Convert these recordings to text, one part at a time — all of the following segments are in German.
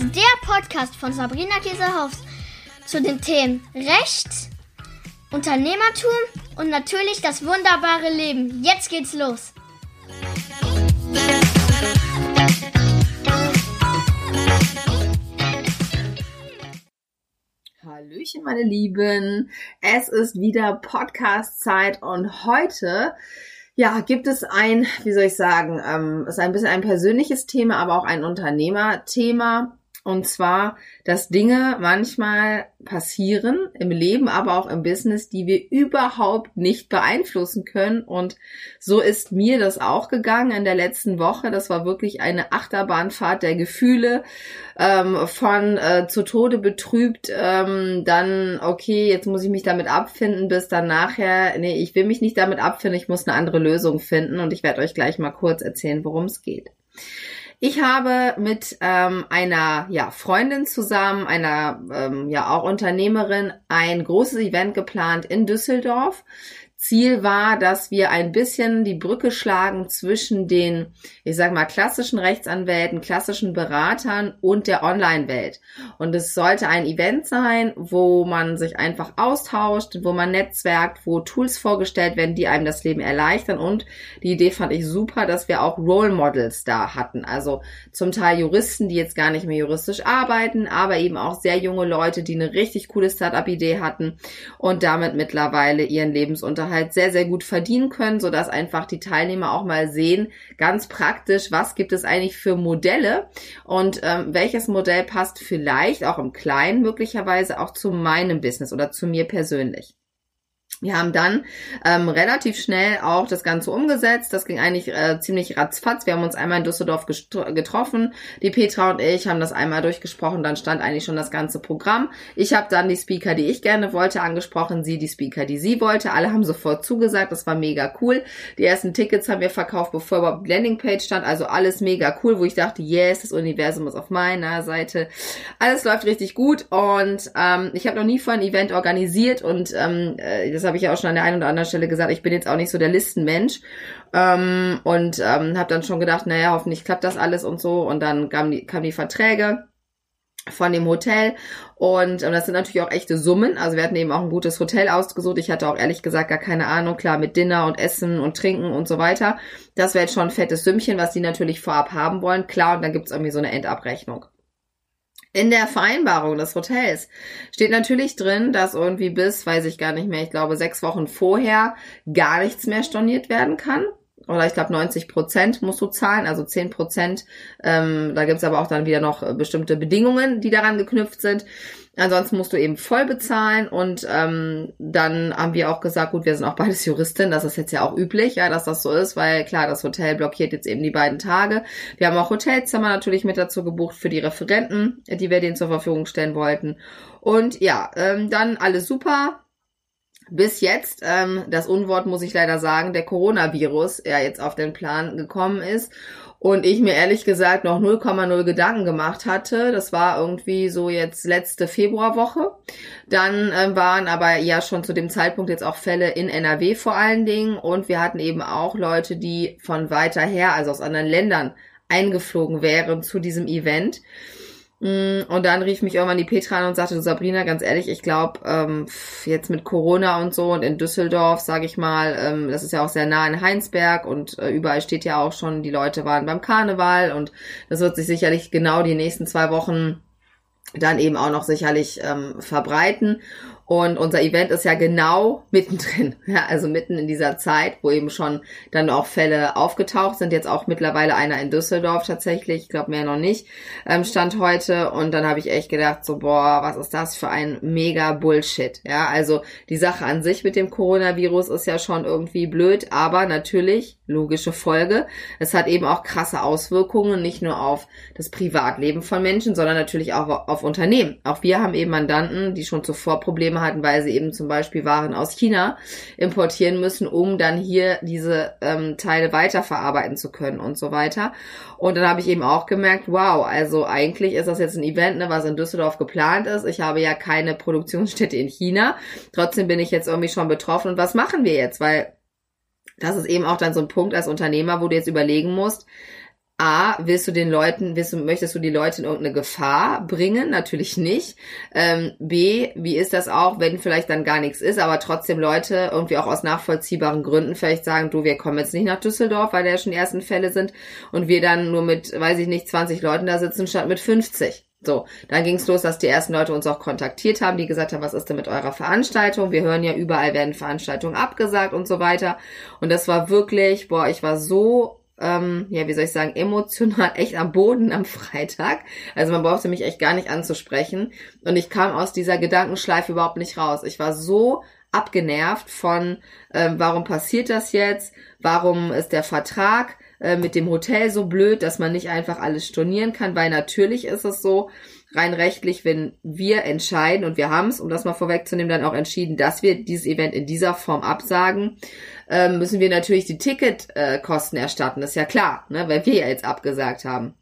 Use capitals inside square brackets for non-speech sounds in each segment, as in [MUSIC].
ist der Podcast von Sabrina Käsehaus zu den Themen Recht, Unternehmertum und natürlich das wunderbare Leben. Jetzt geht's los. Hallöchen, meine Lieben. Es ist wieder Podcast-Zeit und heute ja, gibt es ein, wie soll ich sagen, ähm, ist ein bisschen ein persönliches Thema, aber auch ein Unternehmerthema. Und zwar, dass Dinge manchmal passieren im Leben, aber auch im Business, die wir überhaupt nicht beeinflussen können. Und so ist mir das auch gegangen in der letzten Woche. Das war wirklich eine Achterbahnfahrt der Gefühle, ähm, von äh, zu Tode betrübt, ähm, dann, okay, jetzt muss ich mich damit abfinden, bis dann nachher, nee, ich will mich nicht damit abfinden, ich muss eine andere Lösung finden. Und ich werde euch gleich mal kurz erzählen, worum es geht. Ich habe mit ähm, einer ja, Freundin zusammen, einer ähm, ja auch Unternehmerin, ein großes Event geplant in Düsseldorf. Ziel war, dass wir ein bisschen die Brücke schlagen zwischen den, ich sag mal, klassischen Rechtsanwälten, klassischen Beratern und der Online-Welt. Und es sollte ein Event sein, wo man sich einfach austauscht, wo man netzwerkt, wo Tools vorgestellt werden, die einem das Leben erleichtern. Und die Idee fand ich super, dass wir auch Role Models da hatten. Also zum Teil Juristen, die jetzt gar nicht mehr juristisch arbeiten, aber eben auch sehr junge Leute, die eine richtig coole Startup-Idee hatten und damit mittlerweile ihren Lebensunterhalt halt sehr, sehr gut verdienen können, sodass einfach die Teilnehmer auch mal sehen, ganz praktisch, was gibt es eigentlich für Modelle und ähm, welches Modell passt vielleicht auch im Kleinen möglicherweise auch zu meinem Business oder zu mir persönlich. Wir haben dann ähm, relativ schnell auch das Ganze umgesetzt. Das ging eigentlich äh, ziemlich ratzfatz. Wir haben uns einmal in Düsseldorf getroffen. Die Petra und ich haben das einmal durchgesprochen. Dann stand eigentlich schon das ganze Programm. Ich habe dann die Speaker, die ich gerne wollte, angesprochen. Sie die Speaker, die sie wollte. Alle haben sofort zugesagt. Das war mega cool. Die ersten Tickets haben wir verkauft, bevor überhaupt die Landingpage stand. Also alles mega cool, wo ich dachte, yes, das Universum ist auf meiner Seite. Alles läuft richtig gut. Und ähm, ich habe noch nie vor ein Event organisiert und ähm, äh, das habe ich ja auch schon an der einen oder anderen Stelle gesagt, ich bin jetzt auch nicht so der Listenmensch. Ähm, und ähm, habe dann schon gedacht, naja, hoffentlich klappt das alles und so. Und dann kamen die, kamen die Verträge von dem Hotel und ähm, das sind natürlich auch echte Summen. Also wir hatten eben auch ein gutes Hotel ausgesucht. Ich hatte auch ehrlich gesagt gar keine Ahnung, klar mit Dinner und Essen und Trinken und so weiter. Das wäre jetzt schon ein fettes Sümmchen, was die natürlich vorab haben wollen. Klar, und dann gibt's irgendwie so eine Endabrechnung. In der Vereinbarung des Hotels steht natürlich drin, dass irgendwie bis, weiß ich gar nicht mehr, ich glaube sechs Wochen vorher gar nichts mehr storniert werden kann. Oder ich glaube 90 Prozent musst du zahlen, also 10 Prozent. Ähm, da gibt's aber auch dann wieder noch bestimmte Bedingungen, die daran geknüpft sind. Ansonsten musst du eben voll bezahlen und ähm, dann haben wir auch gesagt, gut, wir sind auch beides Juristin, das ist jetzt ja auch üblich, ja, dass das so ist, weil klar, das Hotel blockiert jetzt eben die beiden Tage. Wir haben auch Hotelzimmer natürlich mit dazu gebucht für die Referenten, die wir denen zur Verfügung stellen wollten. Und ja, ähm, dann alles super. Bis jetzt, ähm, das Unwort muss ich leider sagen, der Coronavirus, ja jetzt auf den Plan gekommen ist und ich mir ehrlich gesagt noch 0,0 Gedanken gemacht hatte. Das war irgendwie so jetzt letzte Februarwoche. Dann äh, waren aber ja schon zu dem Zeitpunkt jetzt auch Fälle in NRW vor allen Dingen und wir hatten eben auch Leute, die von weiter her, also aus anderen Ländern eingeflogen wären zu diesem Event. Mm, und dann rief mich irgendwann die Petra an und sagte, Sabrina, ganz ehrlich, ich glaube, ähm, jetzt mit Corona und so und in Düsseldorf, sage ich mal, ähm, das ist ja auch sehr nah in Heinsberg und äh, überall steht ja auch schon, die Leute waren beim Karneval und das wird sich sicherlich genau die nächsten zwei Wochen dann eben auch noch sicherlich ähm, verbreiten. Und unser Event ist ja genau mittendrin, [LAUGHS] ja, also mitten in dieser Zeit, wo eben schon dann auch Fälle aufgetaucht sind. Jetzt auch mittlerweile einer in Düsseldorf tatsächlich, ich glaube mehr noch nicht, ähm, stand heute. Und dann habe ich echt gedacht, so, boah, was ist das für ein mega Bullshit. Ja, also die Sache an sich mit dem Coronavirus ist ja schon irgendwie blöd, aber natürlich logische Folge. Es hat eben auch krasse Auswirkungen, nicht nur auf das Privatleben von Menschen, sondern natürlich auch auf Unternehmen. Auch wir haben eben Mandanten, die schon zuvor Probleme Probleme hatten, weil sie eben zum Beispiel Waren aus China importieren müssen, um dann hier diese ähm, Teile weiterverarbeiten zu können und so weiter. Und dann habe ich eben auch gemerkt, wow, also eigentlich ist das jetzt ein Event, ne, was in Düsseldorf geplant ist. Ich habe ja keine Produktionsstätte in China. Trotzdem bin ich jetzt irgendwie schon betroffen. Und was machen wir jetzt? Weil das ist eben auch dann so ein Punkt als Unternehmer, wo du jetzt überlegen musst, A, willst du den Leuten, willst du, möchtest du die Leute in irgendeine Gefahr bringen? Natürlich nicht. Ähm, B, wie ist das auch, wenn vielleicht dann gar nichts ist, aber trotzdem Leute irgendwie auch aus nachvollziehbaren Gründen vielleicht sagen, du, wir kommen jetzt nicht nach Düsseldorf, weil da ja schon die ersten Fälle sind und wir dann nur mit, weiß ich nicht, 20 Leuten da sitzen statt mit 50. So, dann ging's los, dass die ersten Leute uns auch kontaktiert haben, die gesagt haben, was ist denn mit eurer Veranstaltung? Wir hören ja überall werden Veranstaltungen abgesagt und so weiter. Und das war wirklich, boah, ich war so ähm, ja, wie soll ich sagen, emotional echt am Boden am Freitag. Also man brauchte mich echt gar nicht anzusprechen. Und ich kam aus dieser Gedankenschleife überhaupt nicht raus. Ich war so abgenervt von, ähm, warum passiert das jetzt? Warum ist der Vertrag äh, mit dem Hotel so blöd, dass man nicht einfach alles stornieren kann? Weil natürlich ist es so, rein rechtlich, wenn wir entscheiden, und wir haben es, um das mal vorwegzunehmen, dann auch entschieden, dass wir dieses Event in dieser Form absagen, ähm, müssen wir natürlich die Ticketkosten äh, erstatten. Das ist ja klar, ne, weil wir ja jetzt abgesagt haben.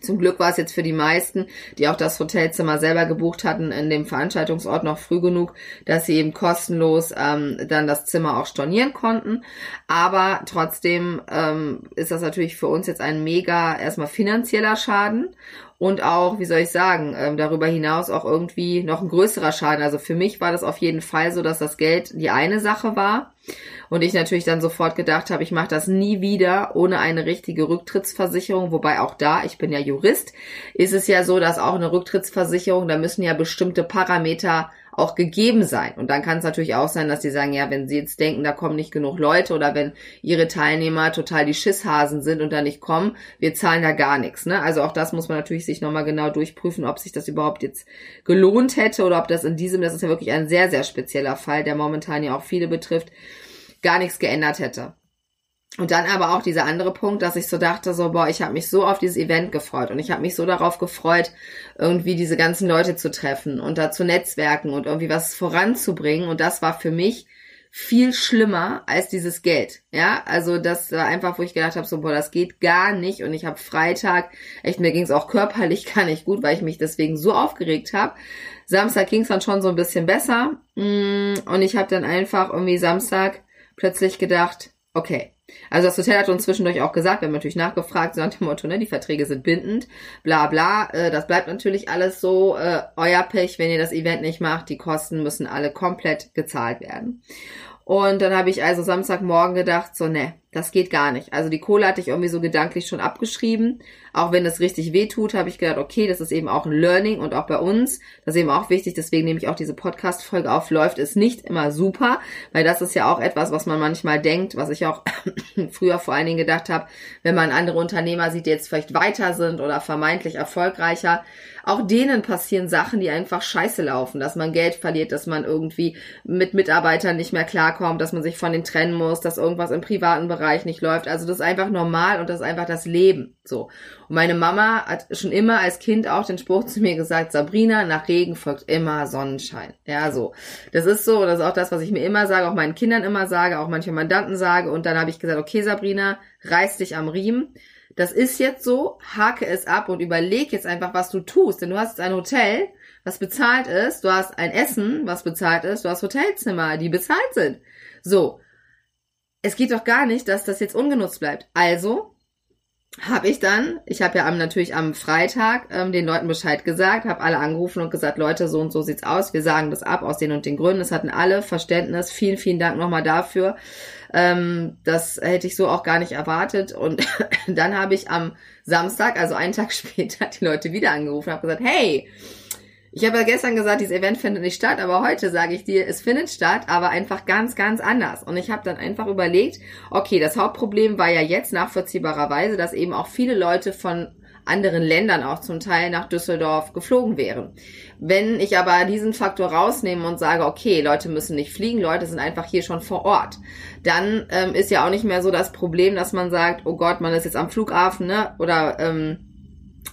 Zum Glück war es jetzt für die meisten, die auch das Hotelzimmer selber gebucht hatten, in dem Veranstaltungsort noch früh genug, dass sie eben kostenlos ähm, dann das Zimmer auch stornieren konnten. Aber trotzdem ähm, ist das natürlich für uns jetzt ein mega erstmal finanzieller Schaden und auch, wie soll ich sagen, ähm, darüber hinaus auch irgendwie noch ein größerer Schaden. Also für mich war das auf jeden Fall so, dass das Geld die eine Sache war und ich natürlich dann sofort gedacht habe, ich mache das nie wieder ohne eine richtige Rücktrittsversicherung. Wobei auch da, ich bin ja Jurist, ist es ja so, dass auch eine Rücktrittsversicherung, da müssen ja bestimmte Parameter auch gegeben sein. Und dann kann es natürlich auch sein, dass die sagen, ja, wenn sie jetzt denken, da kommen nicht genug Leute oder wenn ihre Teilnehmer total die Schisshasen sind und da nicht kommen, wir zahlen da gar nichts. Ne? Also auch das muss man natürlich sich nochmal genau durchprüfen, ob sich das überhaupt jetzt gelohnt hätte oder ob das in diesem, das ist ja wirklich ein sehr, sehr spezieller Fall, der momentan ja auch viele betrifft, gar nichts geändert hätte. Und dann aber auch dieser andere Punkt, dass ich so dachte, so, boah, ich habe mich so auf dieses Event gefreut und ich habe mich so darauf gefreut, irgendwie diese ganzen Leute zu treffen und da zu netzwerken und irgendwie was voranzubringen. Und das war für mich viel schlimmer als dieses Geld. Ja, also das war einfach, wo ich gedacht habe, so, boah, das geht gar nicht. Und ich habe Freitag, echt, mir ging es auch körperlich [LAUGHS] gar nicht gut, weil ich mich deswegen so aufgeregt habe. Samstag ging es dann schon so ein bisschen besser. Mm, und ich habe dann einfach irgendwie Samstag plötzlich gedacht, okay, also das Hotel hat uns zwischendurch auch gesagt, wir haben natürlich nachgefragt, so nach dem Motto, ne, die Verträge sind bindend, bla bla. Äh, das bleibt natürlich alles so, äh, euer Pech, wenn ihr das Event nicht macht, die Kosten müssen alle komplett gezahlt werden. Und dann habe ich also Samstagmorgen gedacht, so, ne, das geht gar nicht. Also die Kohle hatte ich irgendwie so gedanklich schon abgeschrieben. Auch wenn es richtig weh tut, habe ich gedacht, okay, das ist eben auch ein Learning und auch bei uns, das ist eben auch wichtig, deswegen nehme ich auch diese Podcast-Folge auf, läuft es nicht immer super, weil das ist ja auch etwas, was man manchmal denkt, was ich auch [CLEARS THROAT] früher vor allen Dingen gedacht habe, wenn man andere Unternehmer sieht, die jetzt vielleicht weiter sind oder vermeintlich erfolgreicher, auch denen passieren Sachen, die einfach scheiße laufen, dass man Geld verliert, dass man irgendwie mit Mitarbeitern nicht mehr klarkommt, dass man sich von denen trennen muss, dass irgendwas im privaten Bereich nicht läuft. Also das ist einfach normal und das ist einfach das Leben. So. Und meine Mama hat schon immer als Kind auch den Spruch zu mir gesagt, Sabrina, nach Regen folgt immer Sonnenschein. Ja, so. Das ist so, das ist auch das, was ich mir immer sage, auch meinen Kindern immer sage, auch manche Mandanten sage. Und dann habe ich gesagt, okay, Sabrina, reiß dich am Riemen das ist jetzt so, hake es ab und überleg jetzt einfach, was du tust. Denn du hast ein Hotel, was bezahlt ist, du hast ein Essen, was bezahlt ist, du hast Hotelzimmer, die bezahlt sind. So. Es geht doch gar nicht, dass das jetzt ungenutzt bleibt. Also habe ich dann, ich habe ja am, natürlich am Freitag ähm, den Leuten Bescheid gesagt, habe alle angerufen und gesagt, Leute, so und so sieht's aus, wir sagen das ab aus den und den Gründen. Es hatten alle Verständnis. Vielen, vielen Dank nochmal dafür. Ähm, das hätte ich so auch gar nicht erwartet. Und [LAUGHS] dann habe ich am Samstag, also einen Tag [LAUGHS] später, die Leute wieder angerufen und habe gesagt, hey, ich habe ja gestern gesagt, dieses Event findet nicht statt, aber heute sage ich dir, es findet statt, aber einfach ganz, ganz anders. Und ich habe dann einfach überlegt, okay, das Hauptproblem war ja jetzt nachvollziehbarerweise, dass eben auch viele Leute von anderen Ländern auch zum Teil nach Düsseldorf geflogen wären. Wenn ich aber diesen Faktor rausnehme und sage, okay, Leute müssen nicht fliegen, Leute sind einfach hier schon vor Ort, dann ähm, ist ja auch nicht mehr so das Problem, dass man sagt, oh Gott, man ist jetzt am Flughafen, ne? Oder ähm,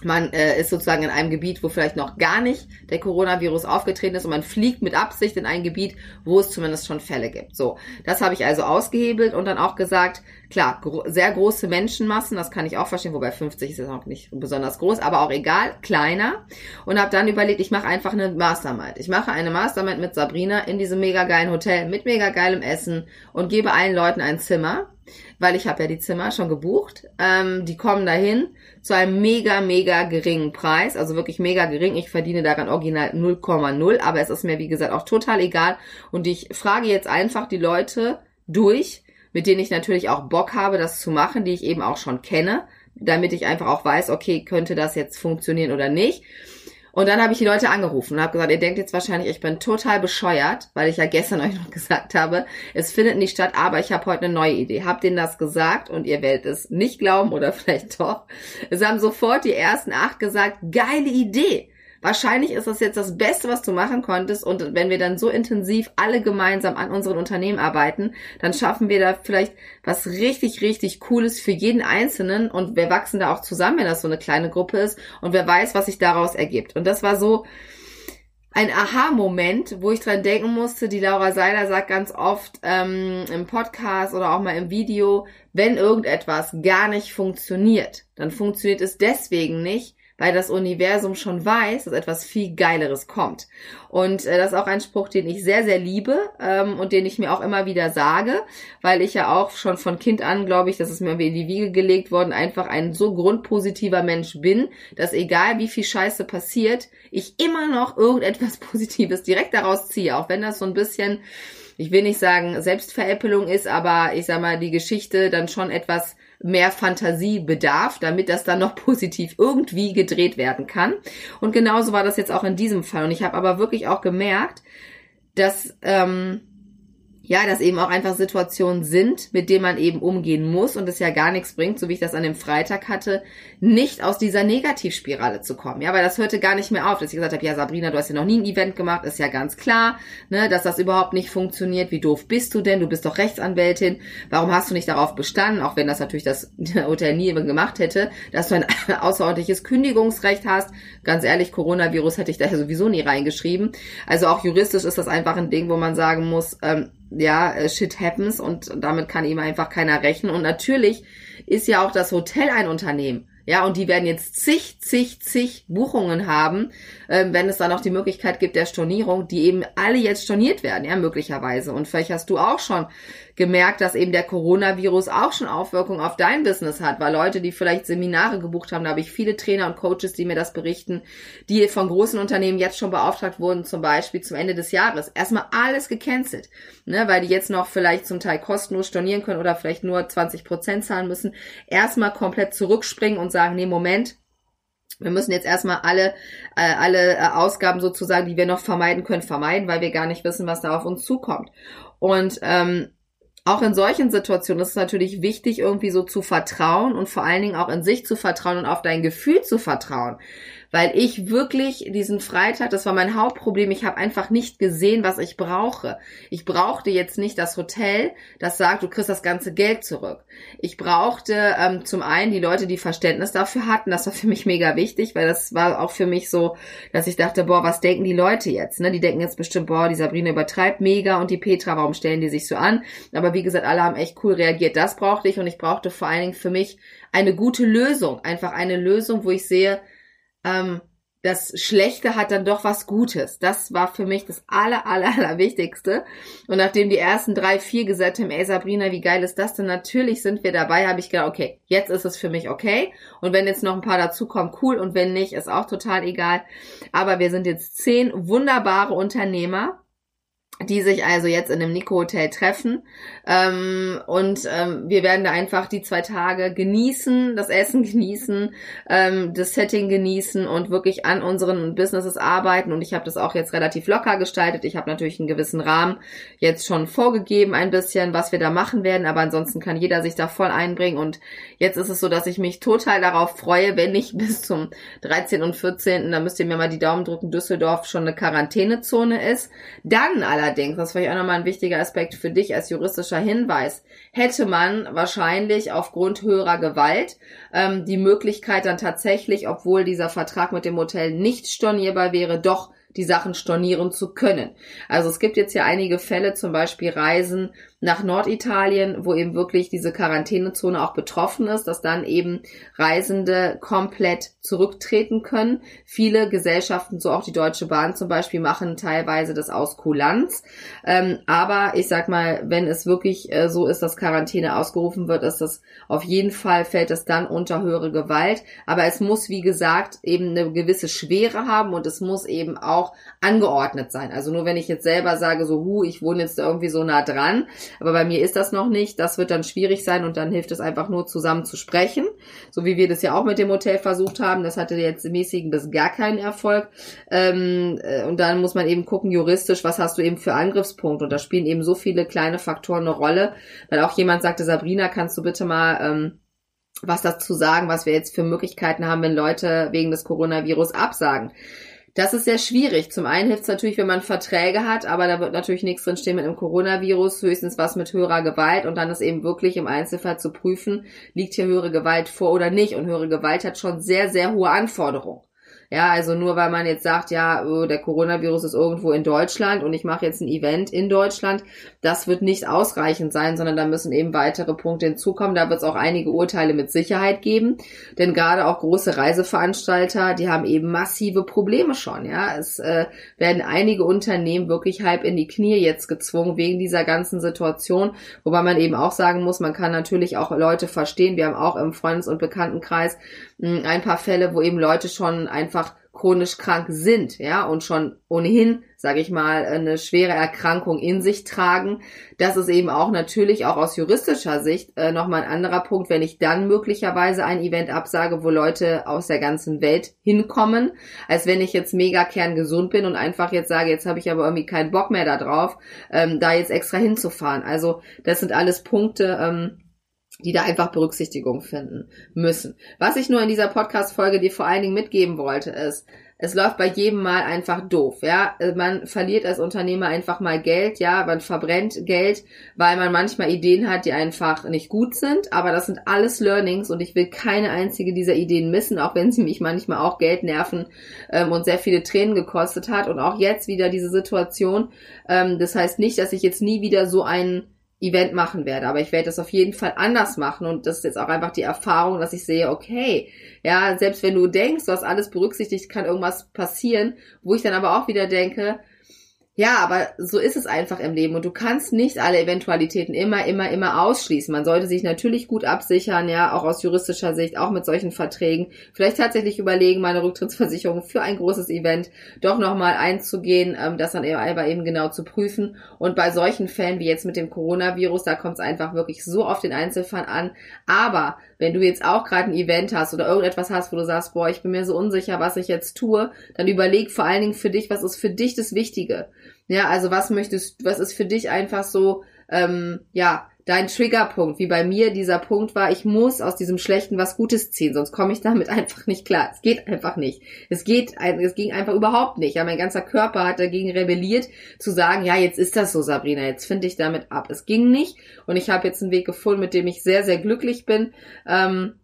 man äh, ist sozusagen in einem Gebiet, wo vielleicht noch gar nicht der Coronavirus aufgetreten ist und man fliegt mit Absicht in ein Gebiet, wo es zumindest schon Fälle gibt. So, das habe ich also ausgehebelt und dann auch gesagt, klar, gro sehr große Menschenmassen, das kann ich auch verstehen, wobei 50 ist ja noch nicht besonders groß, aber auch egal, kleiner. Und habe dann überlegt, ich mache einfach eine Mastermind. Ich mache eine Mastermind mit Sabrina in diesem mega geilen Hotel mit mega geilem Essen und gebe allen Leuten ein Zimmer weil ich habe ja die Zimmer schon gebucht. Ähm, die kommen dahin zu einem mega, mega geringen Preis, also wirklich mega gering. Ich verdiene daran original 0,0, aber es ist mir, wie gesagt, auch total egal. Und ich frage jetzt einfach die Leute durch, mit denen ich natürlich auch Bock habe, das zu machen, die ich eben auch schon kenne, damit ich einfach auch weiß, okay, könnte das jetzt funktionieren oder nicht. Und dann habe ich die Leute angerufen und habe gesagt, ihr denkt jetzt wahrscheinlich, ich bin total bescheuert, weil ich ja gestern [LAUGHS] euch noch gesagt habe, es findet nicht statt, aber ich habe heute eine neue Idee. Habt denen das gesagt und ihr werdet es nicht glauben oder [LAUGHS] vielleicht doch. Es haben sofort die ersten acht gesagt, geile Idee. Wahrscheinlich ist das jetzt das Beste, was du machen konntest. Und wenn wir dann so intensiv alle gemeinsam an unseren Unternehmen arbeiten, dann schaffen wir da vielleicht was richtig, richtig Cooles für jeden Einzelnen. Und wir wachsen da auch zusammen, wenn das so eine kleine Gruppe ist. Und wer weiß, was sich daraus ergibt. Und das war so, ein Aha-Moment, wo ich dran denken musste, die Laura Seiler sagt ganz oft ähm, im Podcast oder auch mal im Video, wenn irgendetwas gar nicht funktioniert, dann funktioniert es deswegen nicht, weil das Universum schon weiß, dass etwas viel Geileres kommt. Und äh, das ist auch ein Spruch, den ich sehr, sehr liebe ähm, und den ich mir auch immer wieder sage, weil ich ja auch schon von Kind an, glaube ich, das ist mir in die Wiege gelegt worden, einfach ein so grundpositiver Mensch bin, dass egal wie viel Scheiße passiert, ich immer noch irgendetwas [LAUGHS] Positives direkt daraus ziehe, auch wenn das so ein bisschen ich will nicht sagen Selbstveräppelung ist, aber ich sag mal, die Geschichte dann schon etwas mehr Fantasie bedarf, damit das dann noch positiv irgendwie gedreht werden kann. Und genauso war das jetzt auch in diesem Fall. Und ich habe aber wirklich auch gemerkt, dass ähm, ja, dass eben auch einfach Situationen sind, mit denen man eben umgehen muss und es ja gar nichts bringt, so wie ich das an dem Freitag hatte, nicht aus dieser Negativspirale zu kommen. Ja, weil das hörte gar nicht mehr auf, dass ich gesagt habe, ja, Sabrina, du hast ja noch nie ein Event gemacht, ist ja ganz klar, ne, dass das überhaupt nicht funktioniert. Wie doof bist du denn? Du bist doch Rechtsanwältin. Warum hast du nicht darauf bestanden, auch wenn das natürlich das [LAUGHS] Hotel nie gemacht hätte, dass du ein [LAUGHS] außerordentliches Kündigungsrecht hast? Ganz ehrlich, Coronavirus hätte ich da sowieso nie reingeschrieben. Also auch juristisch ist das einfach ein Ding, wo man sagen muss, ähm, ja, äh, shit happens und damit kann ihm einfach keiner rechnen. Und natürlich ist ja auch das Hotel ein Unternehmen. Ja, und die werden jetzt zig, zig, zig Buchungen haben, ähm, wenn es dann auch die Möglichkeit gibt der Stornierung, die eben alle jetzt storniert werden, ja, möglicherweise. Und vielleicht hast du auch schon gemerkt, dass eben der Coronavirus auch schon Auswirkungen auf dein Business hat, weil Leute, die vielleicht Seminare gebucht haben, da habe ich viele Trainer und Coaches, die mir das berichten, die von großen Unternehmen jetzt schon beauftragt wurden, zum Beispiel zum Ende des Jahres. Erstmal alles gecancelt, ne, weil die jetzt noch vielleicht zum Teil kostenlos stornieren können oder vielleicht nur 20 Prozent zahlen müssen. Erstmal komplett zurückspringen und sagen, nee, Moment, wir müssen jetzt erstmal alle, äh, alle äh, Ausgaben sozusagen, die wir noch vermeiden können, vermeiden, weil wir gar nicht wissen, was da auf uns zukommt. Und ähm, auch in solchen Situationen ist es natürlich wichtig, irgendwie so zu vertrauen und vor allen Dingen auch in sich zu vertrauen und auf dein Gefühl zu vertrauen weil ich wirklich diesen Freitag, das war mein Hauptproblem, ich habe einfach nicht gesehen, was ich brauche. Ich brauchte jetzt nicht das Hotel, das sagt, du kriegst das ganze Geld zurück. Ich brauchte ähm, zum einen die Leute, die Verständnis dafür hatten, das war für mich mega wichtig, weil das war auch für mich so, dass ich dachte, boah, was denken die Leute jetzt? Ne? Die denken jetzt bestimmt, boah, die Sabrina übertreibt mega und die Petra, warum stellen die sich so an? Aber wie gesagt, alle haben echt cool reagiert. Das brauchte ich und ich brauchte vor allen Dingen für mich eine gute Lösung. Einfach eine Lösung, wo ich sehe, ähm, das Schlechte hat dann doch was Gutes. Das war für mich das aller, aller, aller Wichtigste. Und nachdem die ersten drei, vier gesagt haben, ey Sabrina, wie geil ist das denn? Natürlich sind wir dabei, habe ich gedacht, okay, jetzt ist es für mich okay. Und wenn jetzt noch ein paar dazukommen, cool. Und wenn nicht, ist auch total egal. Aber wir sind jetzt zehn wunderbare Unternehmer die sich also jetzt in dem Nico Hotel treffen. Ähm, und ähm, wir werden da einfach die zwei Tage genießen, das Essen genießen, ähm, das Setting genießen und wirklich an unseren Businesses arbeiten. Und ich habe das auch jetzt relativ locker gestaltet. Ich habe natürlich einen gewissen Rahmen jetzt schon vorgegeben, ein bisschen, was wir da machen werden. Aber ansonsten kann jeder sich da voll einbringen. Und jetzt ist es so, dass ich mich total darauf freue, wenn ich [LAUGHS] bis zum 13. und 14., da müsst ihr mir mal die Daumen drücken, Düsseldorf schon eine Quarantänezone ist. Dann allerdings allerdings, das ist vielleicht auch nochmal ein wichtiger Aspekt für dich als juristischer Hinweis, hätte man wahrscheinlich aufgrund höherer Gewalt ähm, die Möglichkeit dann tatsächlich, obwohl dieser Vertrag mit dem Hotel nicht stornierbar wäre, doch die Sachen stornieren zu können. Also es gibt jetzt ja einige Fälle, zum Beispiel Reisen nach Norditalien, wo eben wirklich diese Quarantänezone auch betroffen ist, dass dann eben Reisende komplett zurücktreten können. Viele Gesellschaften, so auch die Deutsche Bahn zum Beispiel, machen teilweise das aus Kulanz. Ähm, aber ich sag mal, wenn es wirklich äh, so ist, dass Quarantäne ausgerufen wird, ist das auf jeden Fall fällt es dann unter höhere Gewalt. Aber es muss, wie gesagt, eben eine gewisse Schwere haben und es muss eben auch angeordnet sein. Also nur wenn ich jetzt selber sage, so, hu, ich wohne jetzt irgendwie so nah dran, aber bei mir ist das noch nicht. Das wird dann schwierig sein und dann hilft es einfach nur zusammen zu sprechen. So wie wir das ja auch mit dem Hotel versucht haben. Das hatte jetzt mäßigen bis gar keinen Erfolg. Ähm, äh, und dann muss man eben gucken, juristisch, was hast du eben für Angriffspunkte? Und da spielen eben so viele kleine Faktoren eine Rolle. Weil auch jemand sagte, Sabrina, kannst du bitte mal ähm, was dazu sagen, was wir jetzt für Möglichkeiten haben, wenn Leute wegen des Coronavirus absagen. Das ist sehr schwierig. Zum einen hilft es natürlich, wenn man Verträge hat, aber da wird natürlich nichts drinstehen mit einem Coronavirus, höchstens was mit höherer Gewalt und dann ist eben wirklich im Einzelfall zu prüfen, liegt hier höhere Gewalt vor oder nicht. Und höhere Gewalt hat schon sehr, sehr hohe Anforderungen. Ja, also nur weil man jetzt sagt, ja, oh, der Coronavirus ist irgendwo in Deutschland und ich mache jetzt ein Event in Deutschland, das wird nicht ausreichend sein, sondern da müssen eben weitere Punkte hinzukommen. Da wird es auch einige Urteile mit Sicherheit geben, denn gerade auch große Reiseveranstalter, die haben eben massive Probleme schon. Ja, es äh, werden einige Unternehmen wirklich halb in die Knie jetzt gezwungen wegen dieser ganzen Situation, wobei man eben auch sagen muss, man kann natürlich auch Leute verstehen. Wir haben auch im Freundes- und Bekanntenkreis ein paar Fälle, wo eben Leute schon einfach chronisch krank sind, ja, und schon ohnehin, sage ich mal, eine schwere Erkrankung in sich tragen. Das ist eben auch natürlich auch aus juristischer Sicht äh, nochmal ein anderer Punkt, wenn ich dann möglicherweise ein Event absage, wo Leute aus der ganzen Welt hinkommen, als wenn ich jetzt mega kerngesund bin und einfach jetzt sage, jetzt habe ich aber irgendwie keinen Bock mehr da drauf, ähm, da jetzt extra hinzufahren. Also das sind alles Punkte, ähm, die da einfach Berücksichtigung finden müssen. Was ich nur in dieser Podcast-Folge dir vor allen Dingen mitgeben wollte, ist, es läuft bei jedem Mal einfach doof, ja. Man verliert als Unternehmer einfach mal Geld, ja. Man verbrennt Geld, weil man manchmal Ideen hat, die einfach nicht gut sind. Aber das sind alles Learnings und ich will keine einzige dieser Ideen missen, auch wenn sie mich manchmal auch Geld nerven ähm, und sehr viele Tränen gekostet hat. Und auch jetzt wieder diese Situation. Ähm, das heißt nicht, dass ich jetzt nie wieder so einen Event machen werde. Aber ich werde das auf jeden Fall anders machen. Und das ist jetzt auch einfach die Erfahrung, dass ich sehe, okay, ja, selbst wenn du denkst, du hast alles berücksichtigt, kann irgendwas passieren, wo ich dann aber auch wieder denke, ja, aber so ist es einfach im Leben und du kannst nicht alle Eventualitäten immer, immer, immer ausschließen. Man sollte sich natürlich gut absichern, ja, auch aus juristischer Sicht, auch mit solchen Verträgen. Vielleicht tatsächlich überlegen, meine Rücktrittsversicherung für ein großes Event doch nochmal einzugehen, ähm, das dann aber eben genau zu prüfen. Und bei solchen Fällen wie jetzt mit dem Coronavirus, da kommt es einfach wirklich so auf den Einzelfall an. Aber wenn du jetzt auch gerade ein Event hast oder irgendetwas hast, wo du sagst, boah, ich bin mir so unsicher, was ich jetzt tue, dann überleg vor allen Dingen für dich, was ist für dich das Wichtige. Ja, also was möchtest, was ist für dich einfach so, ähm, ja, dein Triggerpunkt, wie bei mir dieser Punkt war, ich muss aus diesem Schlechten was Gutes ziehen, sonst komme ich damit [LAUGHS] einfach nicht klar. Es geht einfach nicht. Es geht, es ging einfach überhaupt nicht. Ja, mein ganzer Körper hat dagegen rebelliert, zu sagen, ja, jetzt ist das so, Sabrina, jetzt finde ich damit ab. Es ging nicht und ich habe jetzt einen Weg gefunden, mit dem ich sehr, sehr glücklich bin. Ähm,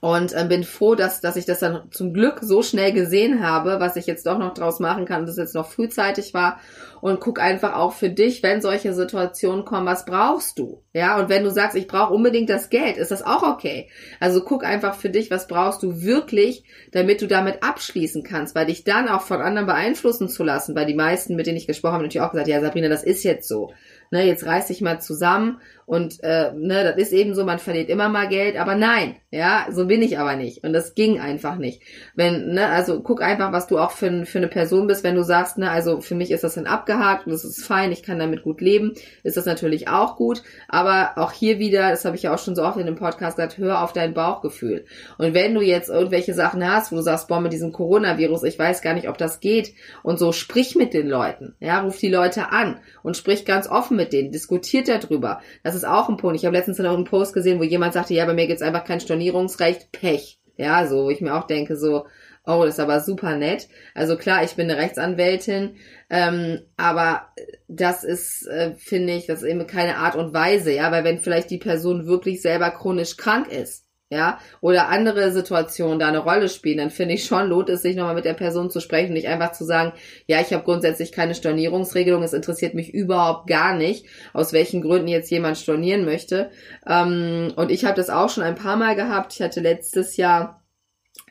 und äh, bin froh, dass, dass ich das dann zum Glück so schnell gesehen habe, was ich jetzt doch noch draus machen kann, dass es jetzt noch frühzeitig war. Und guck einfach auch für dich, wenn solche Situationen kommen, was brauchst du? Ja, und wenn du sagst, ich brauche unbedingt das Geld, ist das auch okay. Also guck einfach für dich, was brauchst du wirklich, damit du damit abschließen kannst, weil dich dann auch von anderen beeinflussen zu lassen, weil die meisten, mit denen ich gesprochen habe, natürlich auch gesagt, ja, Sabrina, das ist jetzt so ne, jetzt reiß dich mal zusammen und äh, ne, das ist eben so, man verliert immer mal Geld, aber nein, ja, so bin ich aber nicht und das ging einfach nicht. Wenn, ne, also guck einfach, was du auch für, für eine Person bist, wenn du sagst, ne, also für mich ist das dann abgehakt und das ist fein, ich kann damit gut leben, ist das natürlich auch gut, aber auch hier wieder, das habe ich ja auch schon so oft in dem Podcast gesagt, hör auf dein Bauchgefühl. Und wenn du jetzt irgendwelche Sachen hast, wo du sagst, boah, mit diesem Coronavirus, ich weiß gar nicht, ob das geht und so sprich mit den Leuten, ja, ruf die Leute an und sprich ganz offen mit mit denen, diskutiert darüber. Das ist auch ein Punkt. Ich habe letztens noch einen Post gesehen, wo jemand sagte, ja, bei mir gibt's einfach kein Stornierungsrecht, Pech. Ja, so, wo ich mir auch denke, so, oh, das ist aber super nett. Also klar, ich bin eine Rechtsanwältin, ähm, aber das ist, äh, finde ich, das ist eben keine Art und Weise, ja, weil wenn vielleicht die Person wirklich selber chronisch krank ist, ja, oder andere Situationen da eine Rolle spielen, dann finde ich schon, lohnt es sich nochmal mit der Person zu sprechen, nicht einfach zu sagen, ja, ich habe grundsätzlich keine Stornierungsregelung, es interessiert mich überhaupt gar nicht, aus welchen Gründen jetzt jemand stornieren möchte. Ähm, und ich habe das auch schon ein paar Mal gehabt. Ich hatte letztes Jahr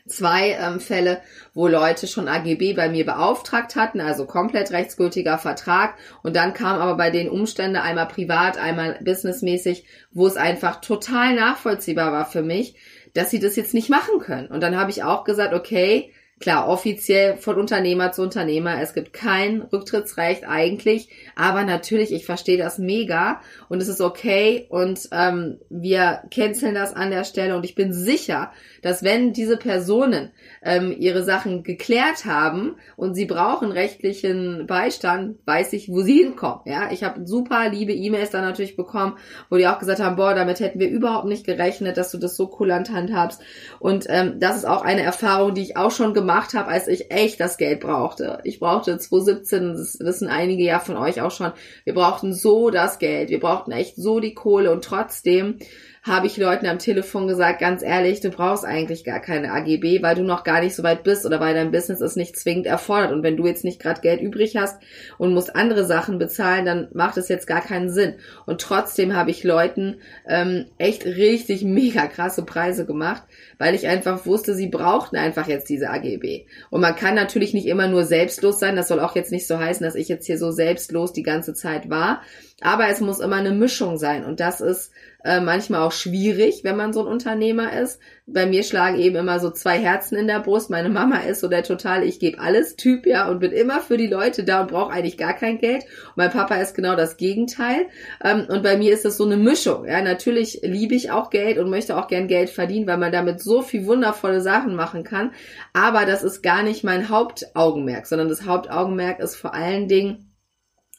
zwei ähm, Fälle, wo Leute schon AGB bei mir beauftragt hatten, also komplett rechtsgültiger Vertrag. Und dann kam aber bei den Umständen einmal privat, einmal businessmäßig, wo es einfach total nachvollziehbar war für mich, dass sie das jetzt nicht machen können. Und dann habe ich auch gesagt, okay, Klar, offiziell von Unternehmer zu Unternehmer. Es gibt kein Rücktrittsrecht eigentlich, aber natürlich, ich verstehe das mega und es ist okay und ähm, wir canceln das an der Stelle und ich bin sicher, dass wenn diese Personen ähm, ihre Sachen geklärt haben und sie brauchen rechtlichen Beistand, weiß ich, wo sie hinkommen. Ja, ich habe super liebe E-Mails dann natürlich bekommen, wo die auch gesagt haben, boah, damit hätten wir überhaupt nicht gerechnet, dass du das so kulant handhabst. Und ähm, das ist auch eine Erfahrung, die ich auch schon gemacht gemacht habe, als ich echt das Geld brauchte. Ich brauchte 2017, das wissen einige ja von euch auch schon, wir brauchten so das Geld, wir brauchten echt so die Kohle und trotzdem habe ich Leuten am Telefon gesagt, ganz ehrlich, du brauchst eigentlich gar keine AGB, weil du noch gar nicht so weit bist oder weil dein Business es nicht zwingend erfordert. Und wenn du jetzt nicht gerade Geld übrig hast und musst andere Sachen bezahlen, dann macht es jetzt gar keinen Sinn. Und trotzdem habe ich Leuten ähm, echt richtig [LAUGHS] mega krasse Preise gemacht, weil ich einfach wusste, sie brauchten einfach jetzt diese AGB. Und man kann natürlich nicht immer nur selbstlos sein. Das soll auch jetzt nicht so heißen, dass ich jetzt hier so selbstlos die ganze Zeit war. Aber es muss immer eine Mischung sein. Und das ist äh, manchmal auch schwierig, wenn man so ein Unternehmer ist. Bei mir schlagen eben immer so zwei Herzen in der Brust. Meine Mama ist so der total, ich gebe alles Typ, ja, und bin immer für die Leute da und brauche eigentlich gar kein Geld. Und mein Papa ist genau das Gegenteil. Ähm, und bei mir ist das so eine Mischung. Ja, natürlich liebe ich auch Geld und möchte auch gern Geld verdienen, weil man damit so viel wundervolle Sachen machen kann. Aber das ist gar nicht mein Hauptaugenmerk, sondern das Hauptaugenmerk ist vor allen Dingen,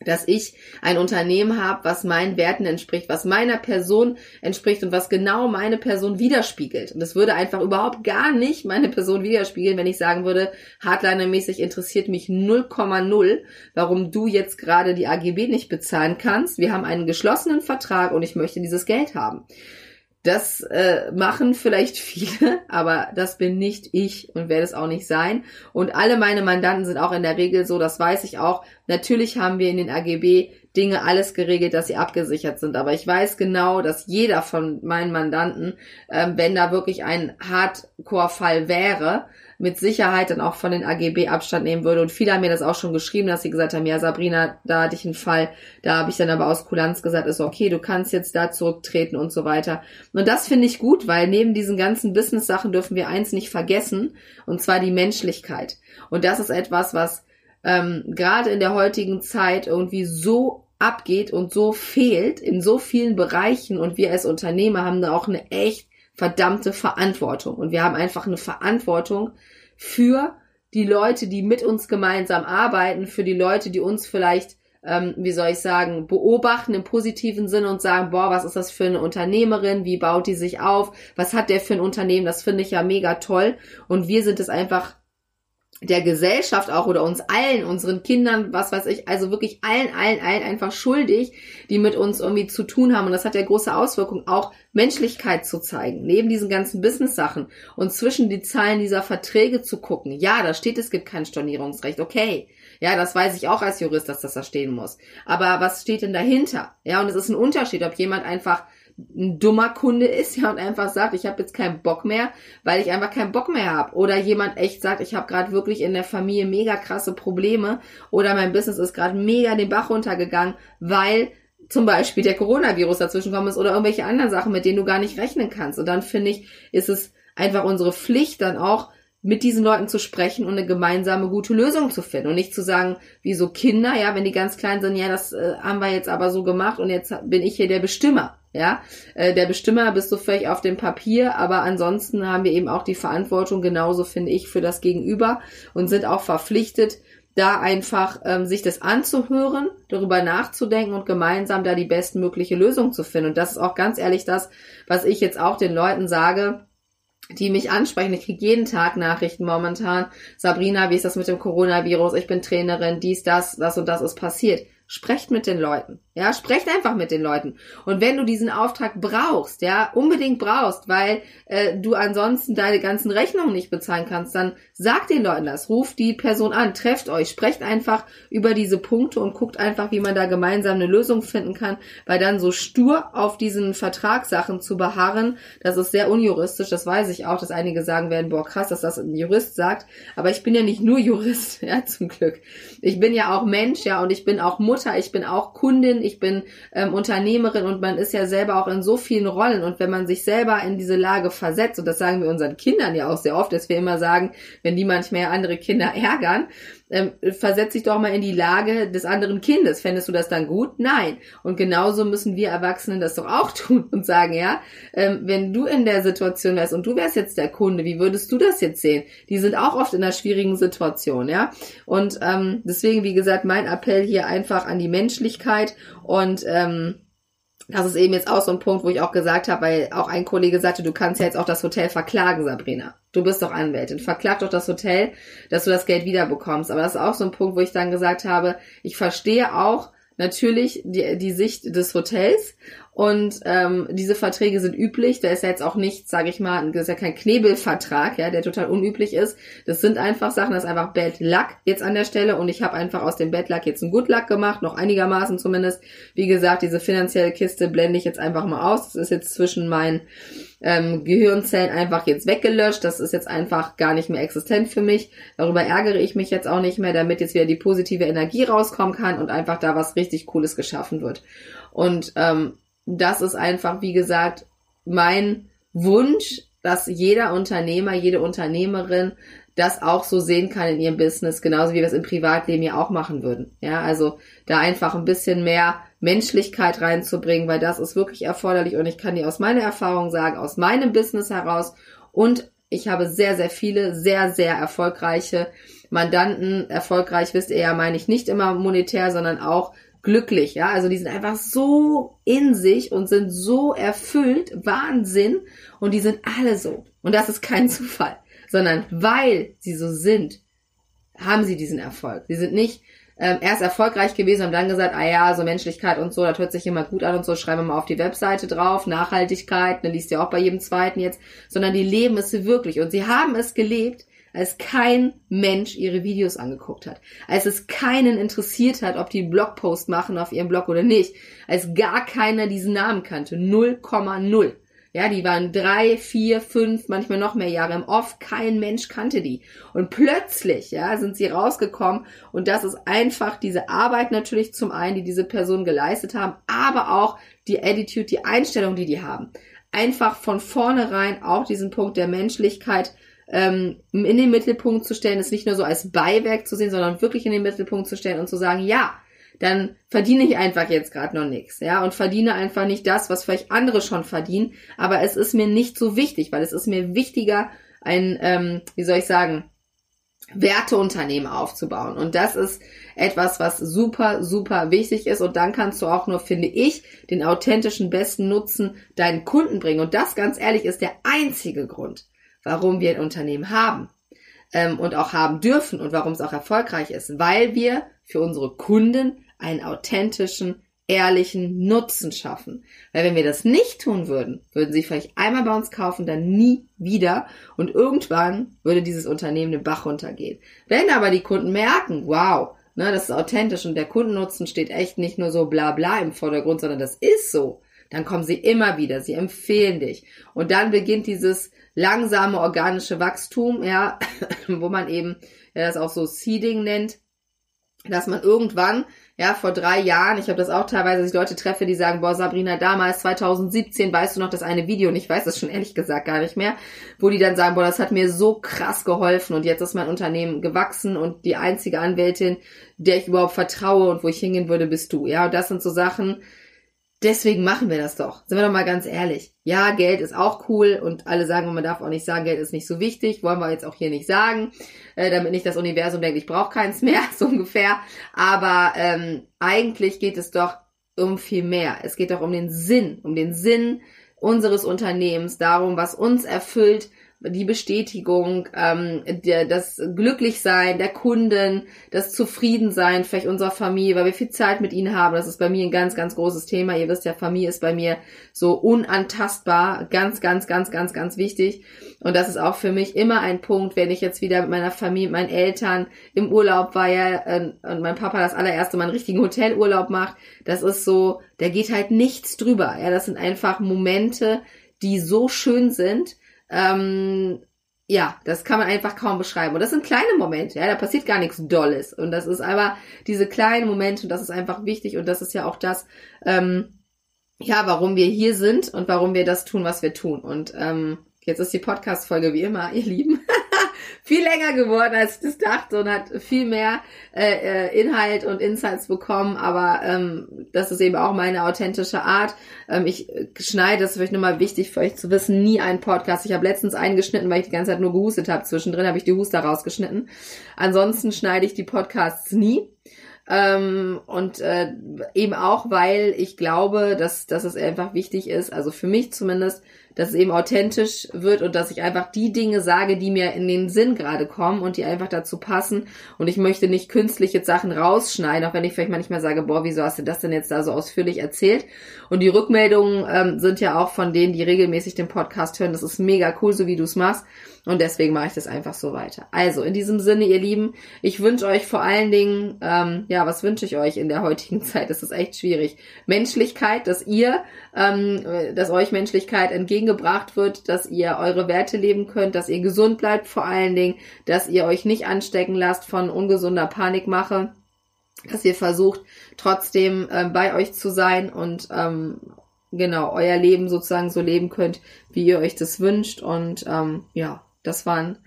dass ich ein Unternehmen habe, was meinen Werten entspricht, was meiner Person entspricht und was genau meine Person widerspiegelt. Und es würde einfach überhaupt gar nicht meine Person widerspiegeln, wenn ich sagen würde, Hardliner-mäßig interessiert mich 0,0, warum du jetzt gerade die AGB nicht bezahlen kannst. Wir haben einen geschlossenen Vertrag und ich möchte dieses Geld haben. Das äh, machen vielleicht viele, [LAUGHS] aber das bin nicht ich und werde es auch nicht sein. Und alle meine Mandanten sind auch in der Regel so, das weiß ich auch. Natürlich haben wir in den AGB Dinge alles geregelt, dass sie abgesichert sind. Aber ich weiß genau, dass jeder von meinen Mandanten, ähm, wenn da wirklich ein Hardcore-Fall wäre, mit Sicherheit dann auch von den AGB Abstand nehmen würde. Und viele haben mir das auch schon geschrieben, dass sie gesagt haben, ja Sabrina, da hatte ich einen Fall, da habe ich dann aber aus Kulanz gesagt, ist okay, du kannst jetzt da zurücktreten und so weiter. Und das finde ich gut, weil neben diesen ganzen Business-Sachen dürfen wir eins nicht vergessen, und zwar die Menschlichkeit. Und das ist etwas, was ähm, gerade in der heutigen Zeit irgendwie so abgeht und so fehlt in so vielen Bereichen und wir als Unternehmer haben da auch eine echt verdammte Verantwortung. Und wir haben einfach eine Verantwortung für die Leute, die mit uns gemeinsam arbeiten, für die Leute, die uns vielleicht, ähm, wie soll ich sagen, beobachten im positiven Sinne und sagen, boah, was ist das für eine Unternehmerin, wie baut die sich auf, was hat der für ein Unternehmen, das finde ich ja mega toll. Und wir sind es einfach der Gesellschaft auch oder uns allen, unseren Kindern, was weiß ich, also wirklich allen, allen, allen einfach schuldig, die mit uns irgendwie zu tun haben. Und das hat ja große Auswirkungen, auch Menschlichkeit zu zeigen, neben diesen ganzen Business-Sachen und zwischen die Zahlen dieser Verträge zu gucken. Ja, da steht, es gibt kein Stornierungsrecht, okay. Ja, das weiß ich auch als Jurist, dass das da stehen muss. Aber was steht denn dahinter? Ja, und es ist ein Unterschied, ob jemand einfach ein dummer Kunde ist ja und einfach sagt, ich habe jetzt keinen Bock mehr, weil ich einfach keinen Bock mehr habe. Oder jemand echt sagt, ich habe gerade wirklich in der Familie mega krasse Probleme oder mein Business ist gerade mega den Bach runtergegangen, weil zum Beispiel der Coronavirus dazwischen gekommen ist oder irgendwelche anderen Sachen, mit denen du gar nicht rechnen kannst. Und dann finde ich, ist es einfach unsere Pflicht dann auch, mit diesen Leuten zu sprechen und eine gemeinsame gute Lösung zu finden und nicht zu sagen, wie so Kinder, ja, wenn die ganz klein sind, ja, das äh, haben wir jetzt aber so gemacht und jetzt bin ich hier der Bestimmer. Ja, äh, der Bestimmer bist du vielleicht auf dem Papier, aber ansonsten haben wir eben auch die Verantwortung, genauso finde ich, für das Gegenüber und sind auch verpflichtet, da einfach ähm, sich das anzuhören, darüber nachzudenken und gemeinsam da die bestmögliche Lösung zu finden. Und das ist auch ganz ehrlich das, was ich jetzt auch den Leuten sage, die mich ansprechen. Ich kriege jeden Tag Nachrichten momentan. Sabrina, wie ist das mit dem Coronavirus? Ich bin Trainerin, dies, das, das und das ist passiert. Sprecht mit den Leuten. Ja, sprecht einfach mit den Leuten. Und wenn du diesen Auftrag brauchst, ja, unbedingt brauchst, weil äh, du ansonsten deine ganzen Rechnungen nicht bezahlen kannst, dann sag den Leuten das, ruft die Person an, trefft euch, sprecht einfach über diese Punkte und guckt einfach, wie man da gemeinsam eine Lösung finden kann, weil dann so stur auf diesen Vertragssachen zu beharren, das ist sehr unjuristisch, das weiß ich auch, dass einige sagen werden, boah, krass, dass das ein Jurist sagt, aber ich bin ja nicht nur Jurist, [LAUGHS] ja, zum Glück. Ich bin ja auch Mensch, ja, und ich bin auch Mutter, ich bin auch Kundin, ich bin ähm, Unternehmerin und man ist ja selber auch in so vielen Rollen. Und wenn man sich selber in diese Lage versetzt, und das sagen wir unseren Kindern ja auch sehr oft, dass wir immer sagen, wenn die manchmal andere Kinder ärgern, ähm, versetz dich doch mal in die Lage des anderen Kindes. Fändest du das dann gut? Nein. Und genauso müssen wir Erwachsenen das doch auch [LAUGHS] tun und sagen, ja, ähm, wenn du in der Situation wärst und du wärst jetzt der Kunde, wie würdest du das jetzt sehen? Die sind auch oft in einer schwierigen Situation, ja. Und ähm, deswegen, wie gesagt, mein Appell hier einfach an die Menschlichkeit und ähm, das ist eben jetzt auch so ein Punkt, wo ich auch gesagt habe, weil auch ein Kollege sagte, du kannst ja jetzt auch das Hotel verklagen, Sabrina. Du bist doch Anwältin. Verklag doch das Hotel, dass du das Geld wiederbekommst. Aber das ist auch so ein Punkt, wo ich dann gesagt habe, ich verstehe auch natürlich die, die Sicht des Hotels und ähm, diese Verträge sind üblich. Da ist ja jetzt auch nichts, sage ich mal, das ist ja kein Knebelvertrag, ja, der total unüblich ist. Das sind einfach Sachen, das ist einfach Bad Luck jetzt an der Stelle. Und ich habe einfach aus dem Bad Luck jetzt ein Good Luck gemacht, noch einigermaßen zumindest. Wie gesagt, diese finanzielle Kiste blende ich jetzt einfach mal aus. Das ist jetzt zwischen meinen ähm, Gehirnzellen einfach jetzt weggelöscht. Das ist jetzt einfach gar nicht mehr existent für mich. Darüber ärgere ich mich jetzt auch nicht mehr, damit jetzt wieder die positive Energie rauskommen kann und einfach da was richtig Cooles geschaffen wird. Und ähm, das ist einfach, wie gesagt, mein Wunsch, dass jeder Unternehmer, jede Unternehmerin das auch so sehen kann in ihrem Business, genauso wie wir es im Privatleben ja auch machen würden. Ja, also da einfach ein bisschen mehr Menschlichkeit reinzubringen, weil das ist wirklich erforderlich und ich kann dir aus meiner Erfahrung sagen, aus meinem Business heraus und ich habe sehr, sehr viele, sehr, sehr erfolgreiche Mandanten. Erfolgreich wisst ihr ja, meine ich nicht immer monetär, sondern auch glücklich, ja. Also die sind einfach so in sich und sind so erfüllt, Wahnsinn. Und die sind alle so. Und das ist kein [LAUGHS] Zufall, sondern weil sie so sind, haben sie diesen Erfolg. Sie sind nicht ähm, erst erfolgreich gewesen und dann gesagt, ah ja, so Menschlichkeit und so, das hört sich immer gut an und so, schreiben wir mal auf die Webseite drauf, Nachhaltigkeit, ne, liest ja auch bei jedem zweiten jetzt, sondern die leben es wirklich und sie haben es gelebt, als kein Mensch ihre Videos angeguckt hat, als es keinen interessiert hat, ob die einen Blogpost machen auf ihrem Blog oder nicht, als gar keiner diesen Namen kannte, 0,0. Ja, die waren drei, vier, fünf, manchmal noch mehr Jahre im Off. Kein Mensch kannte die. Und plötzlich, ja, sind sie rausgekommen. Und das ist einfach diese Arbeit natürlich zum einen, die diese Personen geleistet haben, aber auch die Attitude, die Einstellung, die die haben. Einfach von vornherein auch diesen Punkt der Menschlichkeit ähm, in den Mittelpunkt zu stellen, es nicht nur so als Beiwerk zu sehen, sondern wirklich in den Mittelpunkt zu stellen und zu sagen, ja, dann verdiene ich einfach jetzt gerade noch nichts, ja, und verdiene einfach nicht das, was vielleicht andere schon verdienen, aber es ist mir nicht so wichtig, weil es ist mir wichtiger, ein, ähm, wie soll ich sagen, Werteunternehmen aufzubauen. Und das ist etwas, was super, super wichtig ist. Und dann kannst du auch nur, finde ich, den authentischen besten Nutzen deinen Kunden bringen. Und das, ganz ehrlich, ist der einzige Grund, warum wir ein Unternehmen haben ähm, und auch haben dürfen und warum es auch erfolgreich ist, weil wir für unsere Kunden einen authentischen, ehrlichen Nutzen schaffen. Weil wenn wir das nicht tun würden, würden sie vielleicht einmal bei uns kaufen, dann nie wieder und irgendwann würde dieses Unternehmen den Bach runtergehen. Wenn aber die Kunden merken, wow, ne, das ist authentisch und der Kundennutzen steht echt nicht nur so bla bla im Vordergrund, sondern das ist so, dann kommen sie immer wieder, sie empfehlen dich. Und dann beginnt dieses langsame organische Wachstum, ja, [LAUGHS] wo man eben ja, das auch so Seeding nennt, dass man irgendwann, ja, vor drei Jahren, ich habe das auch teilweise, dass ich Leute treffe, die sagen, boah, Sabrina, damals 2017, weißt du noch das eine Video, und ich weiß das schon ehrlich gesagt gar nicht mehr, wo die dann sagen, boah, das hat mir so krass geholfen und jetzt ist mein Unternehmen gewachsen und die einzige Anwältin, der ich überhaupt vertraue und wo ich hingehen würde, bist du. Ja, und das sind so Sachen, Deswegen machen wir das doch. Sind wir doch mal ganz ehrlich. Ja, Geld ist auch cool und alle sagen, man darf auch nicht sagen, Geld ist nicht so wichtig. Wollen wir jetzt auch hier nicht sagen, äh, damit nicht das Universum denkt, ich brauche keins mehr, [LAUGHS] so ungefähr. Aber ähm, eigentlich geht es doch um viel mehr. Es geht doch um den Sinn, um den Sinn unseres Unternehmens, darum, was uns erfüllt, die Bestätigung, ähm, der, das Glücklichsein der Kunden, das Zufriedensein vielleicht unserer Familie, weil wir viel Zeit mit ihnen haben. Das ist bei mir ein ganz, ganz großes Thema. Ihr wisst ja, Familie ist bei mir so unantastbar, ganz, ganz, ganz, ganz, ganz wichtig. Und das ist auch für mich immer ein Punkt, wenn ich jetzt wieder mit meiner Familie, meinen Eltern im Urlaub war ja äh, und mein Papa das allererste Mal einen richtigen Hotelurlaub macht. Das ist so, der geht halt nichts drüber. Ja, das sind einfach Momente, die so schön sind ähm, ja, das kann man einfach kaum beschreiben. Und das sind kleine Momente, ja, da passiert gar nichts Dolles. Und das ist aber diese kleinen Momente und das ist einfach wichtig und das ist ja auch das, ähm, ja, warum wir hier sind und warum wir das tun, was wir tun. Und ähm, jetzt ist die Podcast-Folge wie immer, [LAUGHS] ihr Lieben. Viel länger geworden, als ich das dachte und hat viel mehr äh, äh, Inhalt und Insights bekommen. Aber ähm, das ist eben auch meine authentische Art. Ähm, ich schneide, das ist vielleicht nochmal wichtig für euch zu wissen, nie einen Podcast. Ich habe letztens eingeschnitten, weil ich die ganze Zeit nur gehustet habe. Zwischendrin habe ich die Huster rausgeschnitten. Ansonsten schneide ich die Podcasts nie. Ähm, und äh, eben auch, weil ich glaube, dass, dass es einfach wichtig ist, also für mich zumindest, dass es eben authentisch wird und dass ich einfach die Dinge sage, die mir in den Sinn gerade kommen und die einfach dazu passen. Und ich möchte nicht künstliche Sachen rausschneiden, auch wenn ich vielleicht manchmal sage, boah, wieso hast du das denn jetzt da so ausführlich erzählt? Und die Rückmeldungen ähm, sind ja auch von denen, die regelmäßig den Podcast hören. Das ist mega cool, so wie du es machst. Und deswegen mache ich das einfach so weiter. Also, in diesem Sinne, ihr Lieben, ich wünsche euch vor allen Dingen, ähm, ja, was wünsche ich euch in der heutigen [LAUGHS] Zeit? Das ist echt schwierig. Menschlichkeit, dass ihr, ähm, dass euch Menschlichkeit entgegengebracht wird, dass ihr eure Werte leben könnt, dass ihr gesund bleibt vor allen Dingen, dass ihr euch nicht anstecken lasst von ungesunder Panikmache, dass ihr versucht, trotzdem äh, bei euch zu sein und ähm, genau euer Leben sozusagen so leben könnt, wie ihr euch das wünscht. Und ähm, ja, das waren,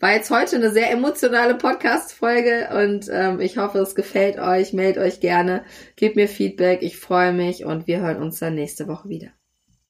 war jetzt heute eine sehr emotionale Podcast-Folge und ähm, ich hoffe, es gefällt euch. Meldet euch gerne, gebt mir Feedback, ich freue mich und wir hören uns dann nächste Woche wieder.